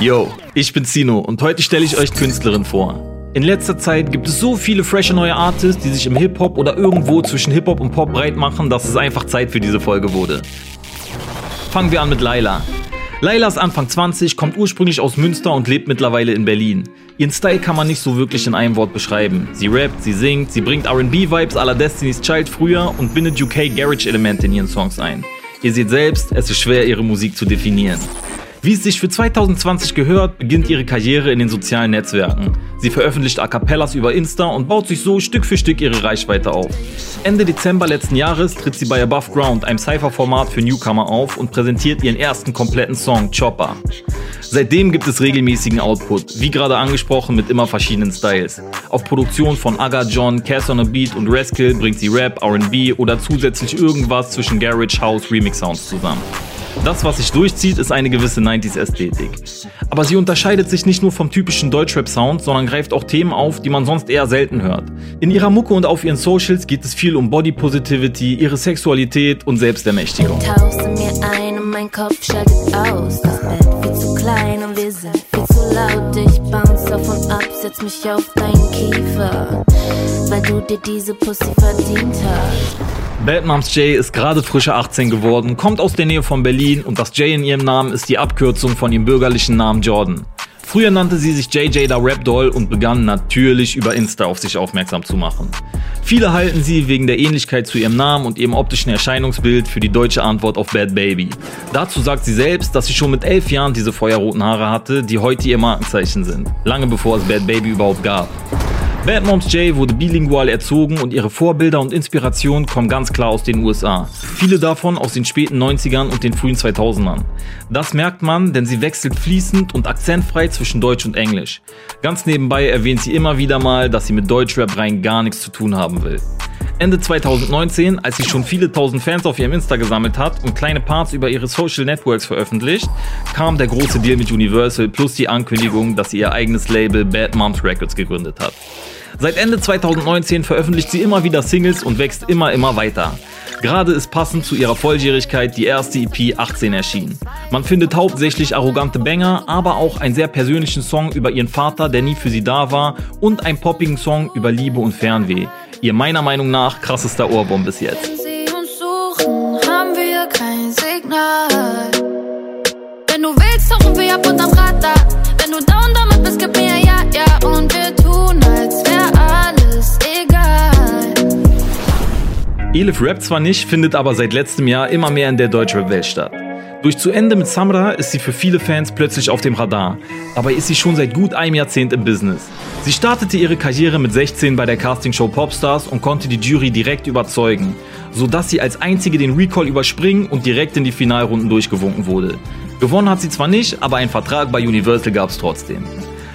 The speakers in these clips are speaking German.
Yo, ich bin Zino und heute stelle ich euch Künstlerin vor. In letzter Zeit gibt es so viele frische neue Artists, die sich im Hip-Hop oder irgendwo zwischen Hip-Hop und Pop breit machen, dass es einfach Zeit für diese Folge wurde. Fangen wir an mit Laila. Laila ist Anfang 20, kommt ursprünglich aus Münster und lebt mittlerweile in Berlin. Ihren Style kann man nicht so wirklich in einem Wort beschreiben. Sie rappt, sie singt, sie bringt RB-Vibes aller Destiny's Child früher und bindet UK Garage-Elemente in ihren Songs ein. Ihr seht selbst, es ist schwer, ihre Musik zu definieren. Wie es sich für 2020 gehört, beginnt ihre Karriere in den sozialen Netzwerken. Sie veröffentlicht A Cappellas über Insta und baut sich so Stück für Stück ihre Reichweite auf. Ende Dezember letzten Jahres tritt sie bei Above Ground, einem Cypher-Format für Newcomer, auf und präsentiert ihren ersten kompletten Song Chopper. Seitdem gibt es regelmäßigen Output, wie gerade angesprochen mit immer verschiedenen Styles. Auf Produktion von Aga John, Cass on a Beat und Rascal bringt sie Rap, R&B oder zusätzlich irgendwas zwischen Garage, House, Remix Sounds zusammen. Das, was sich durchzieht, ist eine gewisse 90s-Ästhetik. Aber sie unterscheidet sich nicht nur vom typischen Deutschrap-Sound, sondern greift auch Themen auf, die man sonst eher selten hört. In ihrer Mucke und auf ihren Socials geht es viel um Body Positivity, ihre Sexualität und Selbstermächtigung. Tauchst in mir ein und mein Kopf schaltet aus. Das Bett viel zu klein und wir sind viel zu laut. Ich bounce auf und ab, setz mich auf deinen Kiefer, weil du dir diese Pussy verdient hast. Bad Moms J ist gerade frische 18 geworden, kommt aus der Nähe von Berlin und das J in ihrem Namen ist die Abkürzung von ihrem bürgerlichen Namen Jordan. Früher nannte sie sich JJ da Rap Doll und begann natürlich über Insta auf sich aufmerksam zu machen. Viele halten sie wegen der Ähnlichkeit zu ihrem Namen und ihrem optischen Erscheinungsbild für die deutsche Antwort auf Bad Baby. Dazu sagt sie selbst, dass sie schon mit elf Jahren diese feuerroten Haare hatte, die heute ihr Markenzeichen sind. Lange bevor es Bad Baby überhaupt gab. Bad Moms J wurde bilingual erzogen und ihre Vorbilder und Inspirationen kommen ganz klar aus den USA. Viele davon aus den späten 90ern und den frühen 2000ern. Das merkt man, denn sie wechselt fließend und akzentfrei zwischen Deutsch und Englisch. Ganz nebenbei erwähnt sie immer wieder mal, dass sie mit Deutschrap rein gar nichts zu tun haben will. Ende 2019, als sie schon viele tausend Fans auf ihrem Insta gesammelt hat und kleine Parts über ihre Social Networks veröffentlicht, kam der große Deal mit Universal plus die Ankündigung, dass sie ihr eigenes Label Bad Moms Records gegründet hat. Seit Ende 2019 veröffentlicht sie immer wieder Singles und wächst immer, immer weiter. Gerade ist passend zu ihrer Volljährigkeit die erste EP 18 erschienen. Man findet hauptsächlich arrogante Banger, aber auch einen sehr persönlichen Song über ihren Vater, der nie für sie da war, und einen poppigen Song über Liebe und Fernweh. Ihr meiner Meinung nach krassester Ohrwurm bis jetzt. Wenn sie uns suchen, haben wir kein Signal. Wenn du willst, tauchen wir ab unterm Radar. Wenn du down damit bist, gib mir ja, ja. Und wir tun, als wär alles egal. Elif rappt zwar nicht, findet aber seit letztem Jahr immer mehr in der Deutschrap-Welt statt. Durch zu Ende mit Samra ist sie für viele Fans plötzlich auf dem Radar. Dabei ist sie schon seit gut einem Jahrzehnt im Business. Sie startete ihre Karriere mit 16 bei der Castingshow Popstars und konnte die Jury direkt überzeugen, sodass sie als einzige den Recall überspringen und direkt in die Finalrunden durchgewunken wurde. Gewonnen hat sie zwar nicht, aber einen Vertrag bei Universal gab es trotzdem.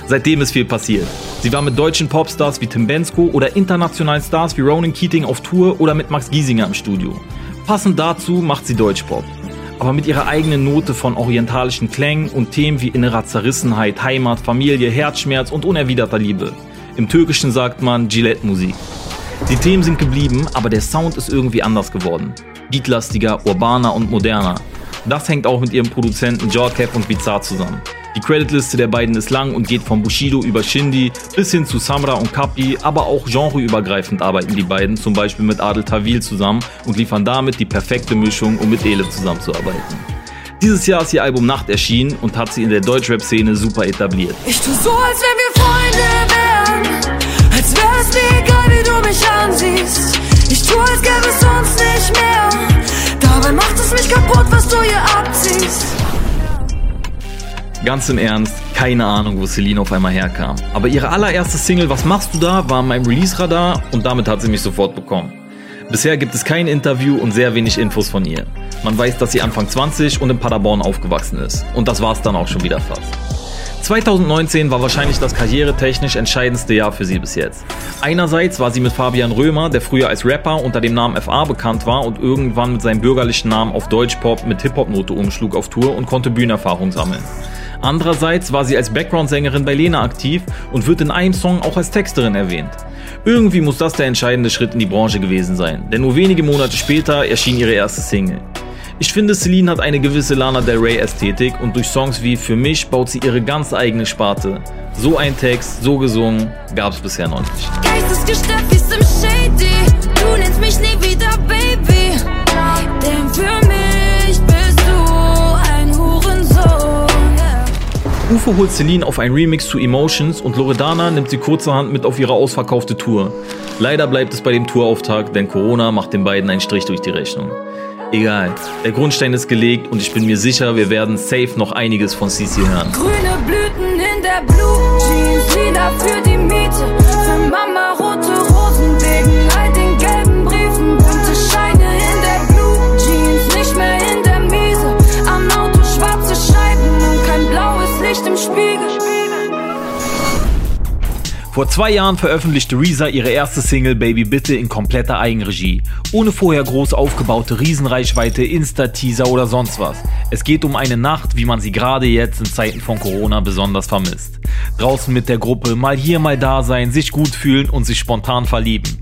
Seitdem ist viel passiert. Sie war mit deutschen Popstars wie Tim Bensko oder internationalen Stars wie Ronan Keating auf Tour oder mit Max Giesinger im Studio. Passend dazu macht sie Deutschpop aber mit ihrer eigenen Note von orientalischen Klängen und Themen wie innerer Zerrissenheit, Heimat, Familie, Herzschmerz und unerwiderter Liebe. Im Türkischen sagt man Gillette-Musik. Die Themen sind geblieben, aber der Sound ist irgendwie anders geworden. Beatlastiger, urbaner und moderner. Das hängt auch mit ihrem Produzenten Jorkep und Bizarre zusammen. Die Creditliste der beiden ist lang und geht von Bushido über Shindy bis hin zu Samra und Kapi, aber auch genreübergreifend arbeiten die beiden, zum Beispiel mit Adel Tawil zusammen und liefern damit die perfekte Mischung, um mit Elif zusammenzuarbeiten. Dieses Jahr ist ihr Album Nacht erschienen und hat sie in der Deutschrap-Szene super etabliert. Ich tu so, als wenn wir Freunde wären. Als wär es mir egal, wie du mich ansiehst. Ich tu, als gäbe es uns nicht mehr. Dabei macht es mich kaputt, was du hier abziehst. Ganz im Ernst, keine Ahnung, wo Celine auf einmal herkam. Aber ihre allererste Single Was machst du da war in meinem Release-Radar und damit hat sie mich sofort bekommen. Bisher gibt es kein Interview und sehr wenig Infos von ihr. Man weiß, dass sie Anfang 20 und in Paderborn aufgewachsen ist. Und das war's dann auch schon wieder fast. 2019 war wahrscheinlich das karrieretechnisch entscheidendste Jahr für sie bis jetzt. Einerseits war sie mit Fabian Römer, der früher als Rapper unter dem Namen FA bekannt war und irgendwann mit seinem bürgerlichen Namen auf Deutschpop mit Hip-Hop-Note umschlug auf Tour und konnte Bühnenerfahrung sammeln. Andererseits war sie als Background-Sängerin bei Lena aktiv und wird in einem Song auch als Texterin erwähnt. Irgendwie muss das der entscheidende Schritt in die Branche gewesen sein, denn nur wenige Monate später erschien ihre erste Single. Ich finde, Celine hat eine gewisse Lana Del Rey Ästhetik und durch Songs wie Für mich baut sie ihre ganz eigene Sparte. So ein Text, so gesungen, gab's bisher noch nicht. Geistesgestört wie Sim Shady, du nennst mich nie wieder Baby, denn für mich bist du ein Hurensohn. Ufo holt Celine auf ein Remix zu Emotions und Loredana nimmt sie kurzerhand mit auf ihre ausverkaufte Tour. Leider bleibt es bei dem Tourauftakt, denn Corona macht den beiden einen Strich durch die Rechnung. Egal, der Grundstein ist gelegt und ich bin mir sicher, wir werden safe noch einiges von CC hören. Grüne Blüten in der Blue Jeans, Lieder für die Miete, für Mama rote Rosen Vor zwei Jahren veröffentlichte Reza ihre erste Single Baby Bitte in kompletter Eigenregie. Ohne vorher groß aufgebaute Riesenreichweite, Insta-Teaser oder sonst was. Es geht um eine Nacht, wie man sie gerade jetzt in Zeiten von Corona besonders vermisst. Draußen mit der Gruppe, mal hier, mal da sein, sich gut fühlen und sich spontan verlieben.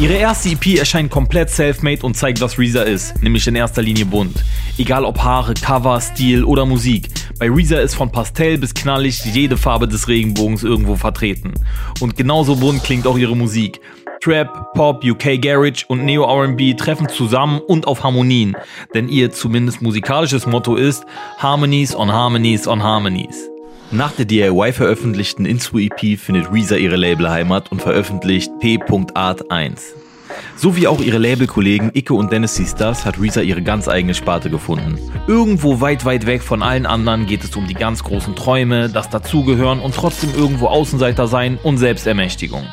Ihre erste EP erscheint komplett self-made und zeigt, was Reza ist, nämlich in erster Linie bunt. Egal ob Haare, Cover, Stil oder Musik. Bei Reza ist von Pastell bis knallig jede Farbe des Regenbogens irgendwo vertreten. Und genauso bunt klingt auch ihre Musik. Trap, Pop, UK Garage und Neo RB treffen zusammen und auf Harmonien, denn ihr zumindest musikalisches Motto ist Harmonies on Harmonies on Harmonies. Nach der DIY veröffentlichten Instru EP findet Reza ihre Labelheimat und veröffentlicht P.Art 1. So wie auch ihre Labelkollegen Icke und Dennis Sisters hat Reza ihre ganz eigene Sparte gefunden. Irgendwo weit, weit weg von allen anderen geht es um die ganz großen Träume, das Dazugehören und trotzdem irgendwo Außenseiter sein und Selbstermächtigung.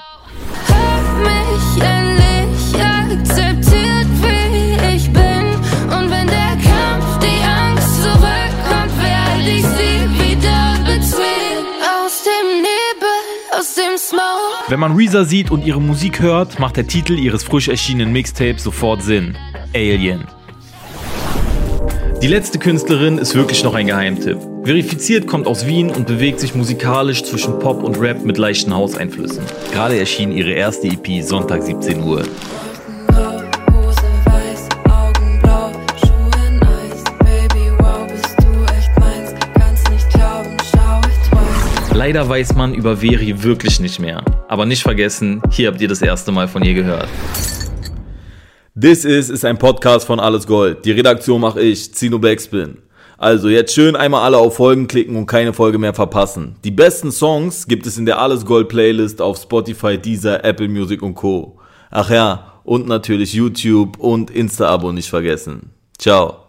Hab mich endlich akzeptiert, Wenn man Reza sieht und ihre Musik hört, macht der Titel ihres frisch erschienenen Mixtapes sofort Sinn. Alien. Die letzte Künstlerin ist wirklich noch ein Geheimtipp. Verifiziert kommt aus Wien und bewegt sich musikalisch zwischen Pop und Rap mit leichten Hauseinflüssen. Gerade erschien ihre erste EP Sonntag 17 Uhr. Leider weiß man über Veri wirklich nicht mehr. Aber nicht vergessen, hier habt ihr das erste Mal von ihr gehört. This is ist ein Podcast von Alles Gold. Die Redaktion mache ich, Zino Backspin. Also jetzt schön einmal alle auf Folgen klicken und keine Folge mehr verpassen. Die besten Songs gibt es in der Alles Gold Playlist auf Spotify, Deezer, Apple Music und Co. Ach ja, und natürlich YouTube und Insta-Abo nicht vergessen. Ciao.